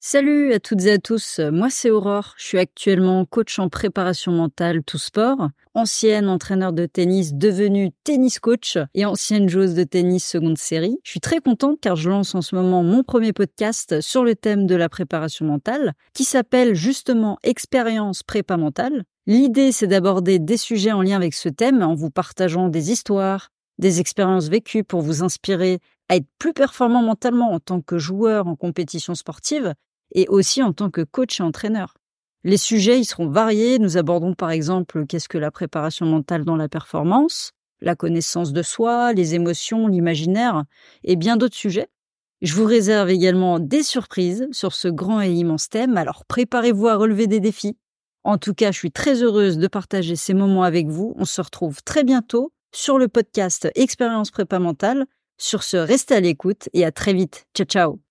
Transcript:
Salut à toutes et à tous, moi c'est Aurore, je suis actuellement coach en préparation mentale tout sport, ancienne entraîneur de tennis devenue tennis coach et ancienne joueuse de tennis seconde série. Je suis très contente car je lance en ce moment mon premier podcast sur le thème de la préparation mentale qui s'appelle justement expérience prépa mentale. L'idée c'est d'aborder des sujets en lien avec ce thème en vous partageant des histoires, des expériences vécues pour vous inspirer à être plus performant mentalement en tant que joueur en compétition sportive et aussi en tant que coach et entraîneur. Les sujets y seront variés. Nous abordons par exemple qu'est-ce que la préparation mentale dans la performance, la connaissance de soi, les émotions, l'imaginaire et bien d'autres sujets. Je vous réserve également des surprises sur ce grand et immense thème, alors préparez-vous à relever des défis. En tout cas, je suis très heureuse de partager ces moments avec vous. On se retrouve très bientôt sur le podcast Expérience Prépa Mentale. Sur ce, restez à l'écoute et à très vite. Ciao ciao